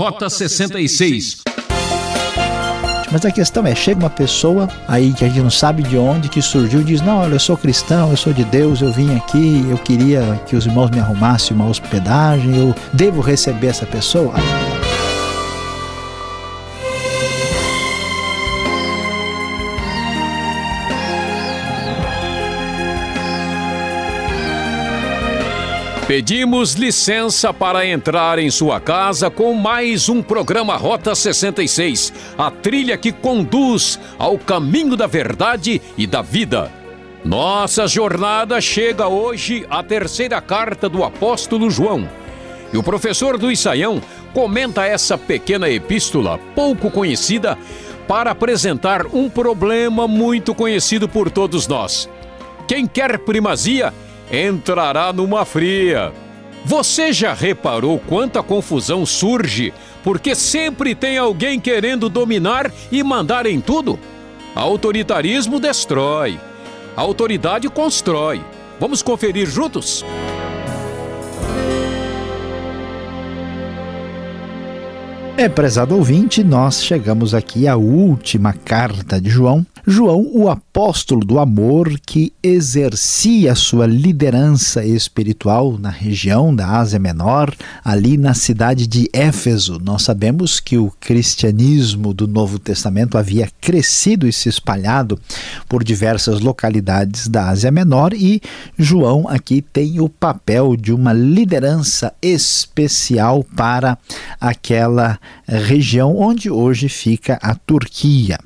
Rota 66. Mas a questão é, chega uma pessoa aí que a gente não sabe de onde, que surgiu, diz, não, olha, eu sou cristão, eu sou de Deus, eu vim aqui, eu queria que os irmãos me arrumassem uma hospedagem, eu devo receber essa pessoa? Pedimos licença para entrar em sua casa com mais um programa Rota 66, a trilha que conduz ao caminho da verdade e da vida. Nossa jornada chega hoje à terceira carta do apóstolo João. E o professor do Isaião comenta essa pequena epístola, pouco conhecida, para apresentar um problema muito conhecido por todos nós. Quem quer primazia entrará numa fria. Você já reparou quanta confusão surge porque sempre tem alguém querendo dominar e mandar em tudo? Autoritarismo destrói, autoridade constrói. Vamos conferir juntos? É, prezado ouvinte, nós chegamos aqui à última carta de João, João, o apóstolo do amor que exercia sua liderança espiritual na região da Ásia Menor, ali na cidade de Éfeso. Nós sabemos que o cristianismo do Novo Testamento havia crescido e se espalhado por diversas localidades da Ásia Menor e João aqui tem o papel de uma liderança especial para aquela região onde hoje fica a Turquia.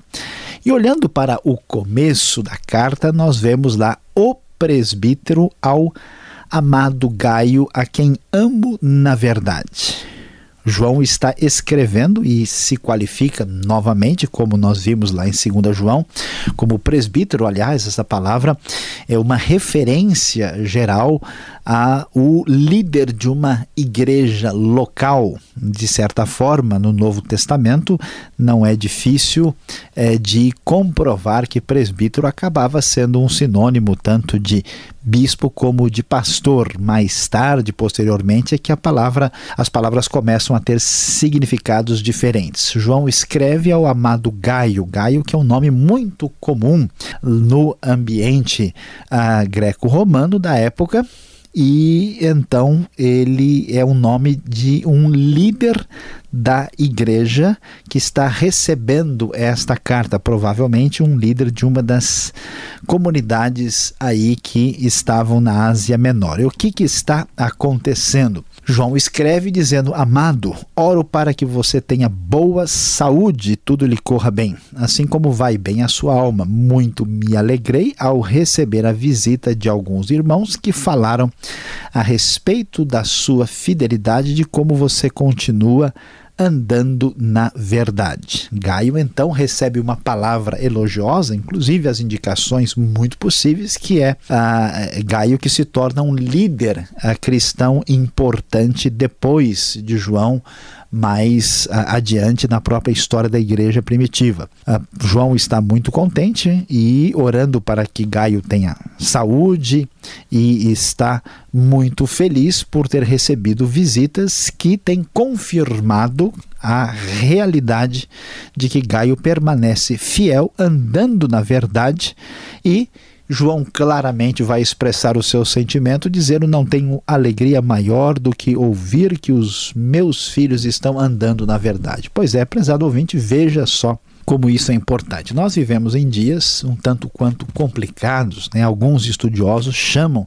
E olhando para o começo da carta, nós vemos lá o presbítero ao amado Gaio, a quem amo na verdade. João está escrevendo e se qualifica novamente, como nós vimos lá em 2 João, como presbítero. Aliás, essa palavra é uma referência geral a o líder de uma igreja local. De certa forma, no Novo Testamento, não é difícil é, de comprovar que presbítero acabava sendo um sinônimo tanto de bispo como de pastor. Mais tarde, posteriormente, é que a palavra, as palavras começam a ter significados diferentes. João escreve ao amado Gaio, Gaio que é um nome muito comum no ambiente uh, greco-romano da época e então ele é o nome de um líder da igreja que está recebendo esta carta, provavelmente um líder de uma das comunidades aí que estavam na Ásia Menor. E o que, que está acontecendo? João escreve dizendo: Amado, oro para que você tenha boa saúde e tudo lhe corra bem, assim como vai bem a sua alma. Muito me alegrei ao receber a visita de alguns irmãos que falaram a respeito da sua fidelidade, de como você continua andando na verdade. Gaio então recebe uma palavra elogiosa, inclusive as indicações muito possíveis, que é uh, Gaio que se torna um líder uh, cristão importante depois de João mais adiante na própria história da igreja primitiva. João está muito contente e orando para que Gaio tenha saúde e está muito feliz por ter recebido visitas que têm confirmado a realidade de que Gaio permanece fiel, andando na verdade e João claramente vai expressar o seu sentimento, dizendo: Não tenho alegria maior do que ouvir que os meus filhos estão andando na verdade. Pois é, prezado ouvinte, veja só como isso é importante. Nós vivemos em dias um tanto quanto complicados, né? alguns estudiosos chamam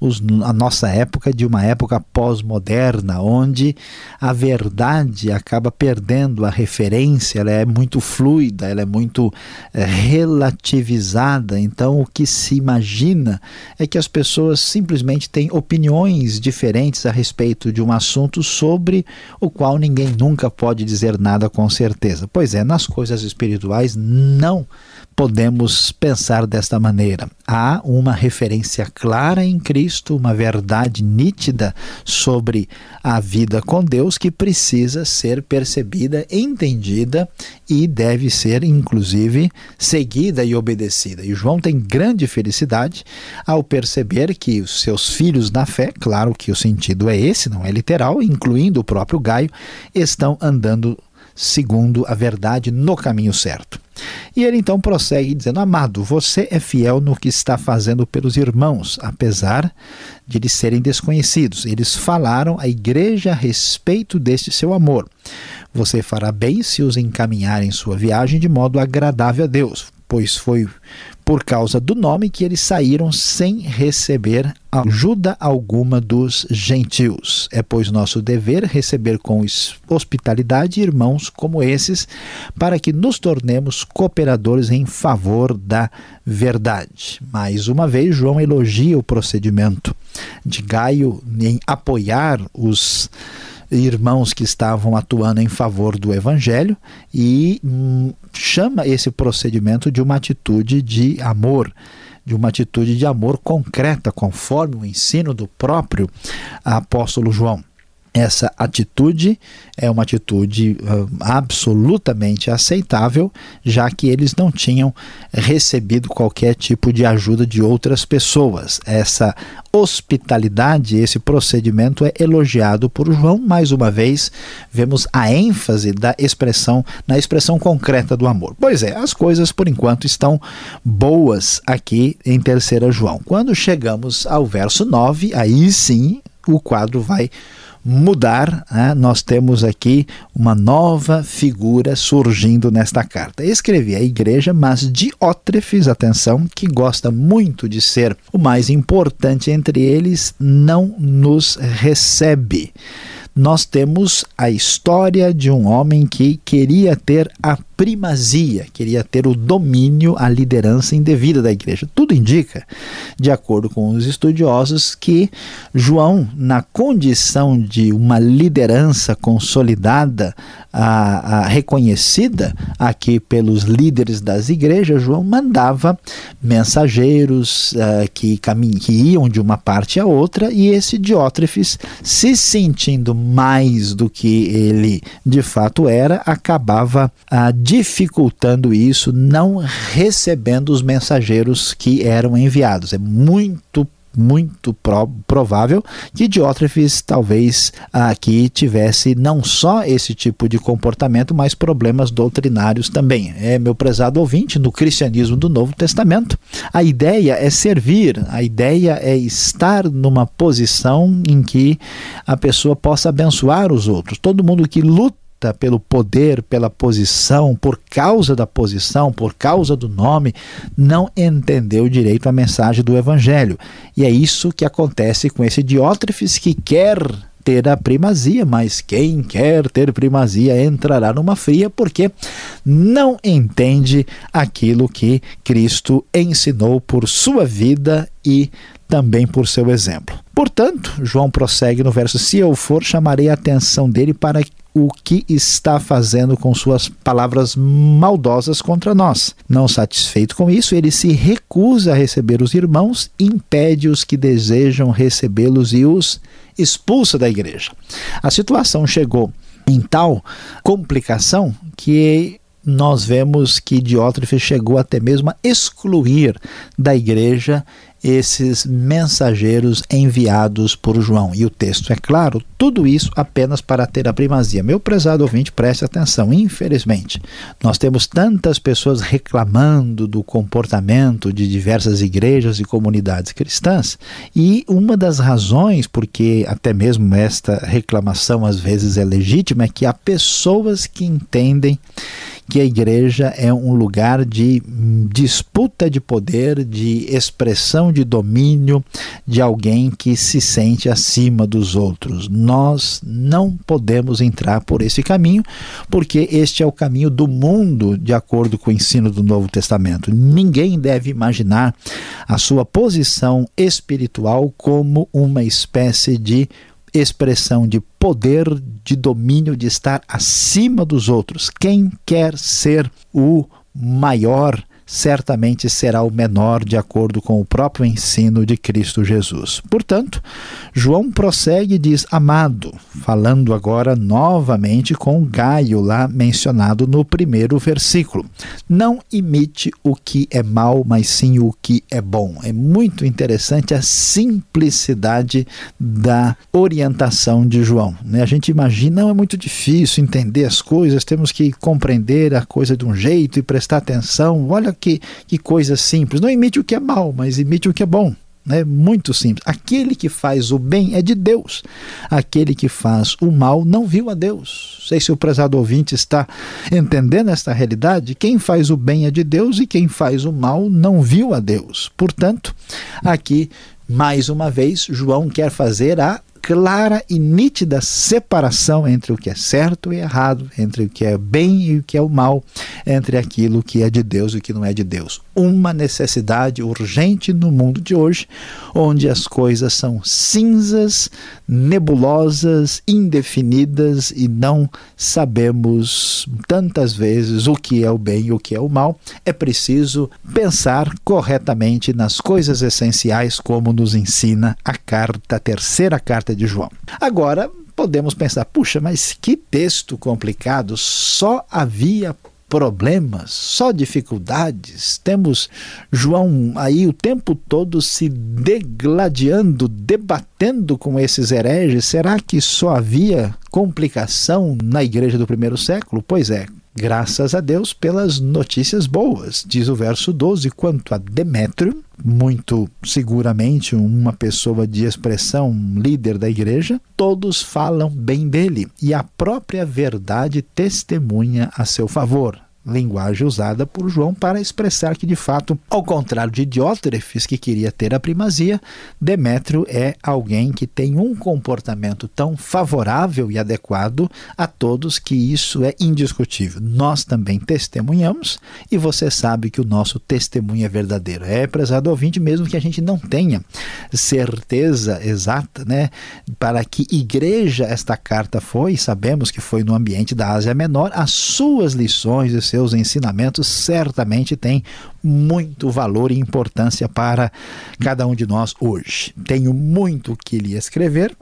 os, a nossa época de uma época pós-moderna, onde a verdade acaba perdendo a referência, ela é muito fluida, ela é muito é, relativizada. Então, o que se imagina é que as pessoas simplesmente têm opiniões diferentes a respeito de um assunto sobre o qual ninguém nunca pode dizer nada com certeza. Pois é, nas coisas espirituais, não podemos pensar desta maneira. Há uma referência clara em Cristo, uma verdade nítida sobre a vida com Deus que precisa ser percebida, entendida e deve ser, inclusive, seguida e obedecida. E João tem grande felicidade ao perceber que os seus filhos na fé, claro que o sentido é esse, não é literal, incluindo o próprio Gaio, estão andando segundo a verdade no caminho certo. E ele então prossegue dizendo: Amado, você é fiel no que está fazendo pelos irmãos, apesar de eles serem desconhecidos. Eles falaram à igreja a respeito deste seu amor. Você fará bem se os encaminhar em sua viagem de modo agradável a Deus, pois foi por causa do nome que eles saíram sem receber ajuda alguma dos gentios. É, pois, nosso dever receber com hospitalidade irmãos como esses, para que nos tornemos cooperadores em favor da verdade. Mais uma vez, João elogia o procedimento de Gaio em apoiar os irmãos que estavam atuando em favor do evangelho e hum, chama esse procedimento de uma atitude de amor de uma atitude de amor concreta, conforme o ensino do próprio apóstolo João. Essa atitude é uma atitude uh, absolutamente aceitável, já que eles não tinham recebido qualquer tipo de ajuda de outras pessoas. Essa hospitalidade, esse procedimento é elogiado por João. Mais uma vez, vemos a ênfase da expressão na expressão concreta do amor. Pois é, as coisas por enquanto estão boas aqui em Terceira João. Quando chegamos ao verso 9, aí sim o quadro vai mudar, né? nós temos aqui uma nova figura surgindo nesta carta. Escrevi a igreja, mas Diótrefes, atenção, que gosta muito de ser o mais importante entre eles, não nos recebe nós temos a história de um homem que queria ter a primazia, queria ter o domínio, a liderança indevida da igreja. Tudo indica, de acordo com os estudiosos, que João, na condição de uma liderança consolidada, a, a, reconhecida aqui pelos líderes das igrejas, João mandava mensageiros uh, que, que iam de uma parte a outra e esse Diótrefes, se sentindo mais do que ele de fato era, acabava uh, dificultando isso, não recebendo os mensageiros que eram enviados. É muito muito pro, provável que Diótrefes talvez aqui tivesse não só esse tipo de comportamento, mas problemas doutrinários também. É meu prezado ouvinte, no cristianismo do Novo Testamento, a ideia é servir, a ideia é estar numa posição em que a pessoa possa abençoar os outros. Todo mundo que luta pelo poder, pela posição, por causa da posição, por causa do nome, não entendeu direito a mensagem do Evangelho. E é isso que acontece com esse Diótrefes que quer ter a primazia, mas quem quer ter primazia entrará numa fria porque não entende aquilo que Cristo ensinou por sua vida e também por seu exemplo. Portanto, João prossegue no verso: Se eu for, chamarei a atenção dele para o que está fazendo com suas palavras maldosas contra nós. Não satisfeito com isso, ele se recusa a receber os irmãos, impede os que desejam recebê-los e os expulsa da igreja. A situação chegou em tal complicação que nós vemos que Diótrefes chegou até mesmo a excluir da igreja esses mensageiros enviados por João. E o texto é claro, tudo isso apenas para ter a primazia. Meu prezado ouvinte, preste atenção. Infelizmente, nós temos tantas pessoas reclamando do comportamento de diversas igrejas e comunidades cristãs, e uma das razões porque até mesmo esta reclamação às vezes é legítima é que há pessoas que entendem que a igreja é um lugar de disputa de poder, de expressão de domínio de alguém que se sente acima dos outros. Nós não podemos entrar por esse caminho, porque este é o caminho do mundo, de acordo com o ensino do Novo Testamento. Ninguém deve imaginar a sua posição espiritual como uma espécie de expressão de poder, de domínio, de estar acima dos outros. Quem quer ser o maior certamente será o menor de acordo com o próprio ensino de Cristo Jesus. Portanto, João prossegue e diz: Amado, falando agora novamente com Gaio, lá mencionado no primeiro versículo. Não imite o que é mal, mas sim o que é bom. É muito interessante a simplicidade da orientação de João. Né? A gente imagina, não é muito difícil entender as coisas, temos que compreender a coisa de um jeito e prestar atenção. Olha que, que coisa simples. Não imite o que é mal, mas imite o que é bom. É muito simples. Aquele que faz o bem é de Deus. Aquele que faz o mal não viu a Deus. Não sei se o prezado ouvinte está entendendo esta realidade. Quem faz o bem é de Deus e quem faz o mal não viu a Deus. Portanto, aqui, mais uma vez, João quer fazer a clara e nítida separação entre o que é certo e errado, entre o que é bem e o que é o mal, entre aquilo que é de Deus e o que não é de Deus. Uma necessidade urgente no mundo de hoje, onde as coisas são cinzas, nebulosas, indefinidas e não sabemos tantas vezes o que é o bem e o que é o mal. É preciso pensar corretamente nas coisas essenciais, como nos ensina a carta, a terceira carta de João. Agora, podemos pensar, puxa, mas que texto complicado, só havia problemas, só dificuldades. Temos João aí o tempo todo se degladiando, debatendo com esses hereges. Será que só havia complicação na igreja do primeiro século? Pois é, Graças a Deus pelas notícias boas, diz o verso 12. Quanto a Demétrio, muito seguramente uma pessoa de expressão, um líder da igreja, todos falam bem dele e a própria verdade testemunha a seu favor linguagem usada por João para expressar que, de fato, ao contrário de Diótrefes, que queria ter a primazia, Demétrio é alguém que tem um comportamento tão favorável e adequado a todos que isso é indiscutível. Nós também testemunhamos e você sabe que o nosso testemunho é verdadeiro. É, prezado ouvinte, mesmo que a gente não tenha certeza exata, né, para que igreja esta carta foi, sabemos que foi no ambiente da Ásia Menor, as suas lições e seus ensinamentos certamente têm muito valor e importância para cada um de nós hoje. Tenho muito que lhe escrever,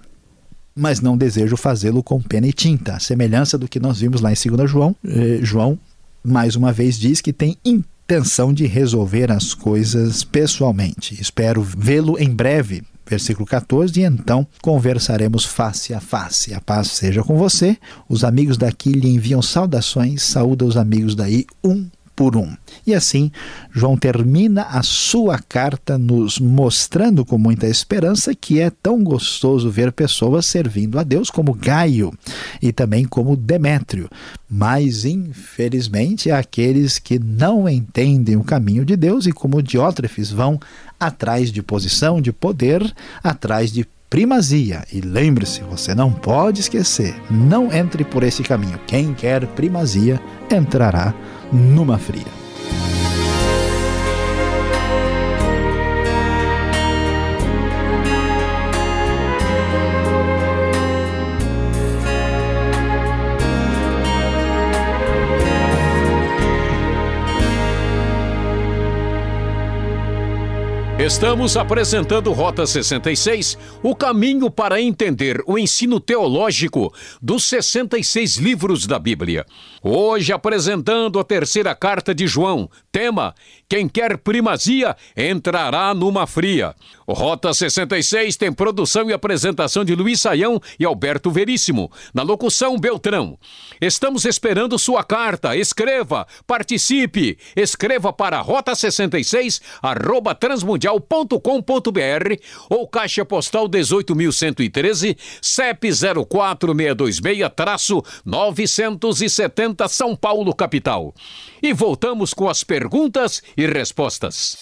mas não desejo fazê-lo com pena e tinta. A semelhança do que nós vimos lá em 2 João, eh, João mais uma vez diz que tem intenção de resolver as coisas pessoalmente. Espero vê-lo em breve versículo 14, e então conversaremos face a face. A paz seja com você. Os amigos daqui lhe enviam saudações, saúda os amigos daí um por um. E assim, João termina a sua carta nos mostrando com muita esperança que é tão gostoso ver pessoas servindo a Deus como Gaio e também como Demétrio. Mas, infelizmente, aqueles que não entendem o caminho de Deus e como Diótrefes vão atrás de posição, de poder, atrás de primazia. E lembre-se, você não pode esquecer, não entre por esse caminho. Quem quer primazia entrará numa fria. Estamos apresentando Rota 66, o caminho para entender o ensino teológico dos 66 livros da Bíblia. Hoje apresentando a terceira carta de João. Tema: Quem quer primazia entrará numa fria. Rota 66 tem produção e apresentação de Luiz Saião e Alberto Veríssimo. Na locução, Beltrão. Estamos esperando sua carta. Escreva, participe. Escreva para rota66@transmundial comercial.com.br ou caixa postal 18.113, CEP 04626-970 São Paulo, capital. E voltamos com as perguntas e respostas.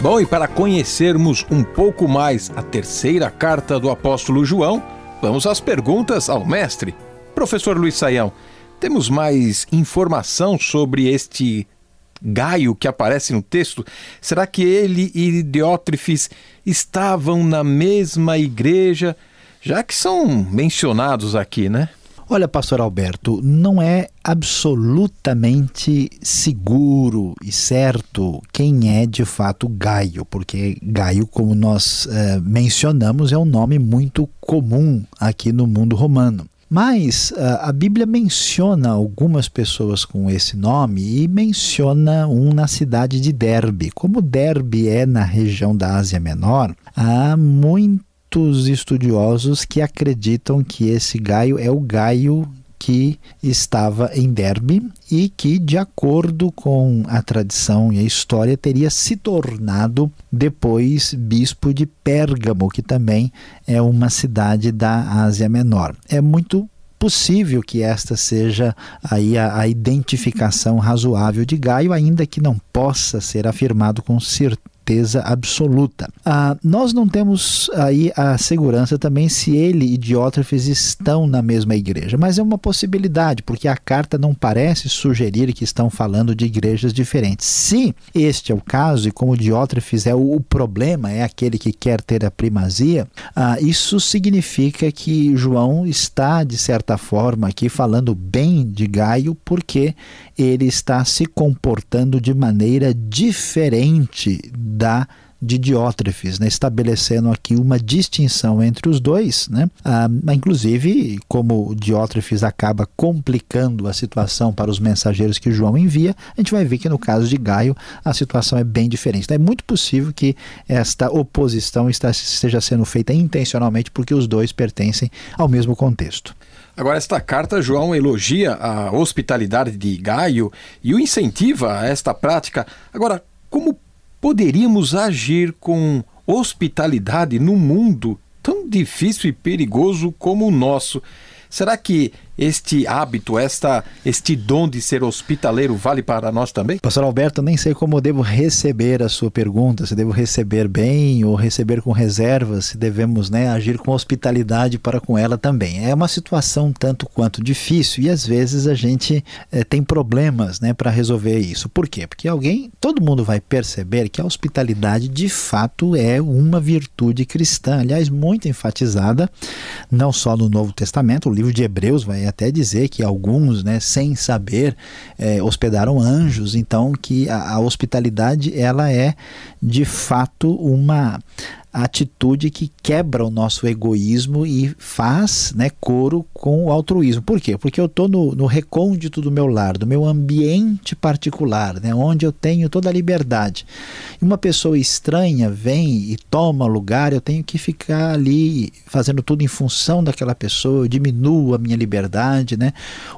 Bom, e para conhecermos um pouco mais a terceira carta do apóstolo João, vamos às perguntas ao mestre. Professor Luiz Saião, temos mais informação sobre este Gaio que aparece no texto, será que ele e Diótrefes estavam na mesma igreja, já que são mencionados aqui, né? Olha, pastor Alberto, não é absolutamente seguro e certo quem é de fato Gaio, porque Gaio, como nós eh, mencionamos, é um nome muito comum aqui no mundo romano. Mas uh, a Bíblia menciona algumas pessoas com esse nome e menciona um na cidade de Derbe. Como Derbe é na região da Ásia Menor, há muitos estudiosos que acreditam que esse Gaio é o Gaio que estava em Derbe e que, de acordo com a tradição e a história, teria se tornado depois bispo de Pérgamo, que também é uma cidade da Ásia Menor. É muito possível que esta seja aí a, a identificação razoável de Gaio, ainda que não possa ser afirmado com certeza certeza absoluta. Ah, nós não temos aí a segurança também se ele e Diótrefes estão na mesma igreja, mas é uma possibilidade, porque a carta não parece sugerir que estão falando de igrejas diferentes. Se este é o caso, e como Diótrefes é o, problema, é aquele que quer ter a primazia, ah, isso significa que João está, de certa forma, aqui falando bem de Gaio, porque ele está se comportando de maneira diferente da de Diótrefes, né, estabelecendo aqui uma distinção entre os dois, né, ah, inclusive como Diótrefes acaba complicando a situação para os mensageiros que João envia, a gente vai ver que no caso de Gaio a situação é bem diferente. É muito possível que esta oposição esteja sendo feita intencionalmente porque os dois pertencem ao mesmo contexto. Agora, esta carta, João elogia a hospitalidade de Gaio e o incentiva a esta prática. Agora, como poderíamos agir com hospitalidade no mundo tão difícil e perigoso como o nosso? Será que este hábito, esta, este dom de ser hospitaleiro vale para nós também? Pastor Alberto, nem sei como devo receber a sua pergunta, se devo receber bem ou receber com reservas, se devemos né, agir com hospitalidade para com ela também. É uma situação tanto quanto difícil e às vezes a gente é, tem problemas né, para resolver isso. Por quê? Porque alguém, todo mundo vai perceber que a hospitalidade de fato é uma virtude cristã, aliás, muito enfatizada, não só no Novo Testamento, o livro de Hebreus vai até dizer que alguns, né, sem saber, é, hospedaram anjos, então que a, a hospitalidade ela é de fato uma atitude que quebra o nosso egoísmo e faz né, coro com o altruísmo. Por quê? Porque eu estou no, no recôndito do meu lar, do meu ambiente particular, né, onde eu tenho toda a liberdade. E uma pessoa estranha vem e toma lugar, eu tenho que ficar ali fazendo tudo em função daquela pessoa, eu diminuo a minha liberdade, né?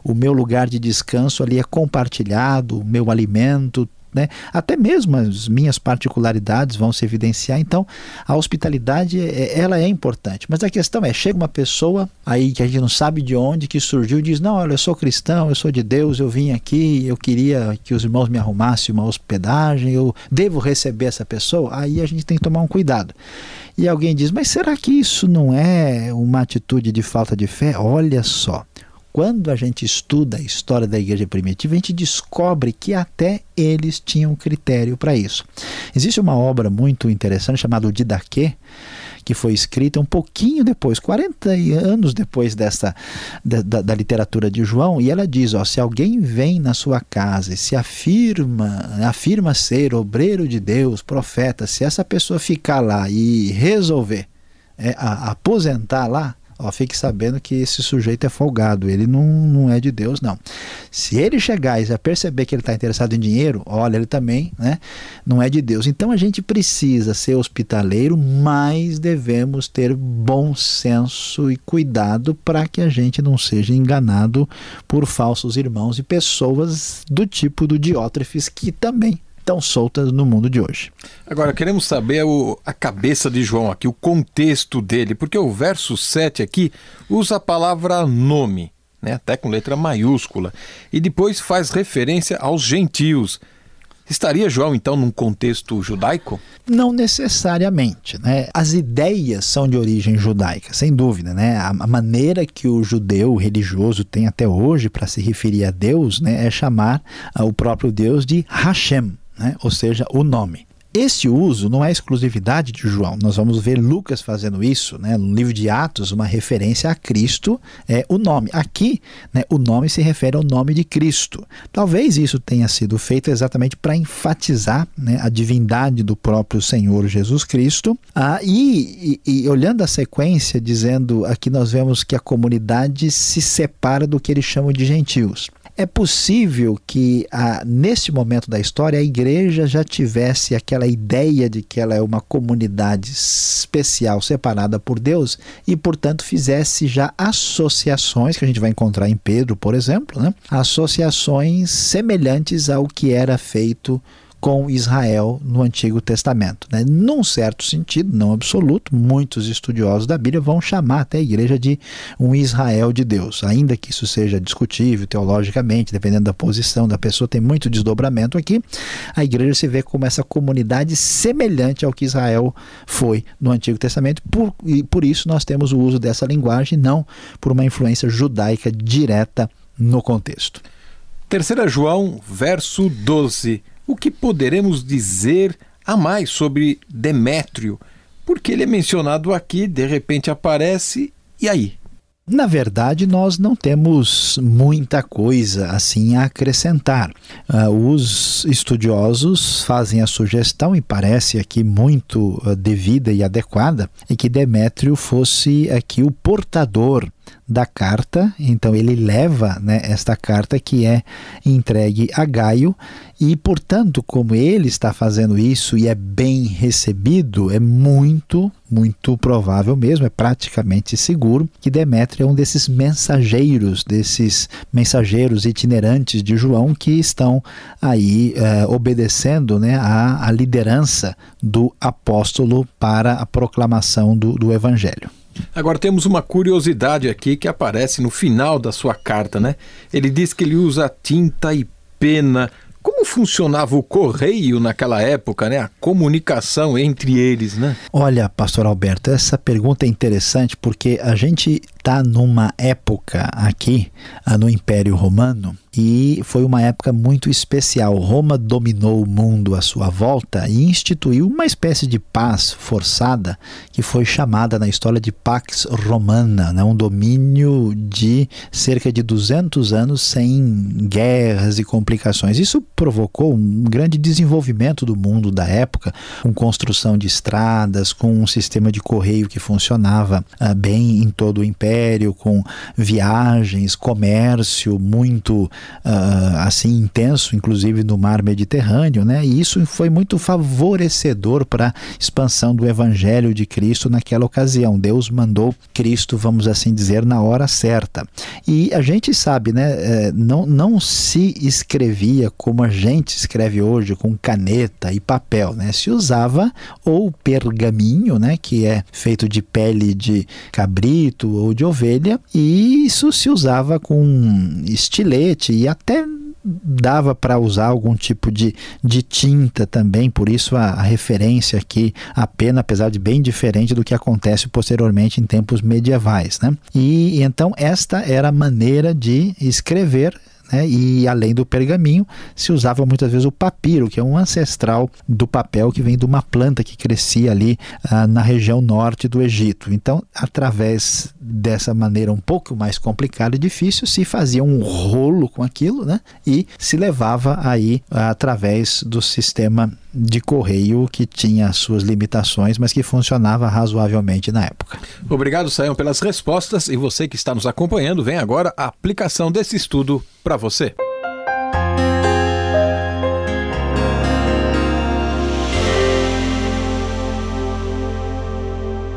o meu lugar de descanso ali é compartilhado, o meu alimento, né? Até mesmo as minhas particularidades vão se evidenciar. Então, a hospitalidade é, ela é importante. Mas a questão é, chega uma pessoa aí que a gente não sabe de onde que surgiu e diz: "Não, olha, eu sou cristão, eu sou de Deus, eu vim aqui, eu queria que os irmãos me arrumassem uma hospedagem, eu devo receber essa pessoa". Aí a gente tem que tomar um cuidado. E alguém diz: "Mas será que isso não é uma atitude de falta de fé?". Olha só, quando a gente estuda a história da igreja primitiva, a gente descobre que até eles tinham critério para isso. Existe uma obra muito interessante chamada o Didaquê, que foi escrita um pouquinho depois, 40 anos depois dessa da, da, da, literatura de João, e ela diz: ó, se alguém vem na sua casa e se afirma, afirma ser obreiro de Deus, profeta, se essa pessoa ficar lá e resolver é, a, aposentar lá, ó, fique sabendo que esse sujeito é folgado, ele não, não é de Deus, não. Se ele chegar e perceber que ele está interessado em dinheiro, olha, ele também né, não é de Deus. Então a gente precisa ser hospitaleiro, mas devemos ter bom senso e cuidado para que a gente não seja enganado por falsos irmãos e pessoas do tipo do Diótrefes, que também tão soltas no mundo de hoje. Agora, queremos saber o, a cabeça de João aqui, o contexto dele, porque o verso 7 aqui usa a palavra nome, né, até com letra maiúscula, e depois faz referência aos gentios. Estaria João então num contexto judaico? Não necessariamente, né? As ideias são de origem judaica, sem dúvida, né? A, maneira que o judeu religioso tem até hoje para se referir a Deus, né, é chamar uh, o próprio Deus de Hashem, né? Ou seja, o nome. Este uso não é exclusividade de João. Nós vamos ver Lucas fazendo isso, né? no livro de Atos, uma referência a Cristo é o nome. Aqui, né, o nome se refere ao nome de Cristo. Talvez isso tenha sido feito exatamente para enfatizar né, a divindade do próprio Senhor Jesus Cristo. Ah, e, e, e olhando a sequência, dizendo aqui nós vemos que a comunidade se separa do que eles chamam de gentios. É possível que ah, neste momento da história a igreja já tivesse aquela ideia de que ela é uma comunidade especial separada por Deus e, portanto, fizesse já associações que a gente vai encontrar em Pedro, por exemplo, né? associações semelhantes ao que era feito com Israel no Antigo Testamento. Né? Num certo sentido, não absoluto, muitos estudiosos da Bíblia vão chamar até a igreja de um Israel de Deus, ainda que isso seja discutível teologicamente, dependendo da posição da pessoa, tem muito desdobramento aqui. A igreja se vê como essa comunidade semelhante ao que Israel foi no Antigo Testamento, por, e por isso nós temos o uso dessa linguagem, não por uma influência judaica direta no contexto. Terceira João, verso 12 o que poderemos dizer a mais sobre Demétrio? Porque ele é mencionado aqui, de repente aparece, e aí? Na verdade, nós não temos muita coisa assim a acrescentar. Uh, os estudiosos fazem a sugestão, e parece aqui muito uh, devida e adequada, e que Demétrio fosse aqui o portador da carta, então ele leva né, esta carta que é entregue a Gaio, e portanto, como ele está fazendo isso e é bem recebido, é muito, muito provável mesmo, é praticamente seguro que Demétrio é um desses mensageiros, desses mensageiros itinerantes de João que estão aí é, obedecendo né, à, liderança do apóstolo para a proclamação do, do evangelho. Agora temos uma curiosidade aqui que aparece no final da sua carta, né? Ele diz que ele usa tinta e pena. Como funcionava o correio naquela época, né? A comunicação entre eles, né? Olha, pastor Alberto, essa pergunta é interessante porque a gente está numa época aqui ah, no Império Romano e foi uma época muito especial. Roma dominou o mundo à sua volta e instituiu uma espécie de paz forçada que foi chamada na história de Pax Romana, né? um domínio de cerca de 200 anos sem guerras e complicações. Isso provocou um grande desenvolvimento do mundo da época, com construção de estradas, com um sistema de correio que funcionava uh, bem em todo o império, com viagens, comércio muito uh, assim intenso, inclusive no mar Mediterrâneo, né? E isso foi muito favorecedor para a expansão do evangelho de Cristo naquela ocasião. Deus mandou Cristo, vamos assim dizer, na hora certa. E a gente sabe, né? Eh, não, não se escrevia como a gente escreve hoje, com caneta e papel, né? Se usava ou pergaminho, né? Que é feito de pele de cabrito ou de ovelha, e isso se usava com estilete e até dava para usar algum tipo de, de tinta também, por isso a, a, referência aqui, a pena, apesar de bem diferente do que acontece posteriormente em tempos medievais. Né? E então esta era a maneira de escrever né? E além do pergaminho, se usava muitas vezes o papiro, que é um ancestral do papel que vem de uma planta que crescia ali ah, na região norte do Egito. Então, através dessa maneira um pouco mais complicada e difícil, se fazia um rolo com aquilo, né? E se levava aí ah, através do sistema de correio que tinha suas limitações, mas que funcionava razoavelmente na época. Obrigado, Sayão, pelas respostas e você que está nos acompanhando, vem agora a aplicação desse estudo para você.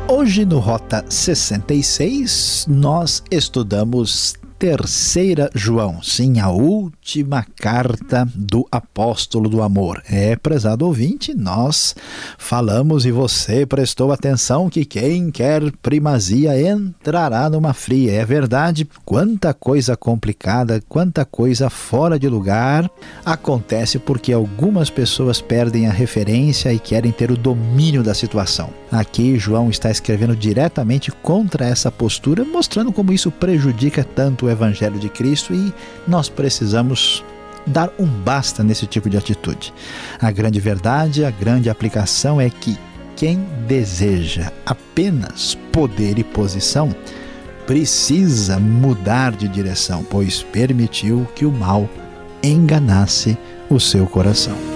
Hoje no Rota 66 nós estudamos terceira João, sim, a última carta do apóstolo do amor. É, prezado ouvinte, nós falamos e você prestou atenção que quem quer primazia entrará numa fria. É verdade, quanta coisa complicada, quanta coisa fora de lugar acontece porque algumas pessoas perdem a referência e querem ter o domínio da situação. Aqui João está escrevendo diretamente contra essa postura, mostrando como isso prejudica tanto o evangelho de Cristo e nós precisamos dar um basta nesse tipo de atitude. A grande verdade, a grande aplicação é que quem deseja apenas poder e posição precisa mudar de direção, pois permitiu que o mal enganasse o seu coração.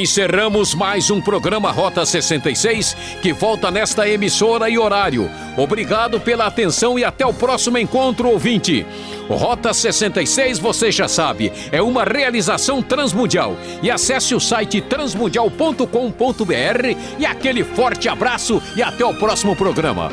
Encerramos mais um programa Rota 66 que volta nesta emissora e horário. Obrigado pela atenção e até o próximo encontro, ouvinte. Rota 66, você já sabe, é uma realização transmundial. E acesse o site transmundial.com.br e aquele forte abraço e até o próximo programa.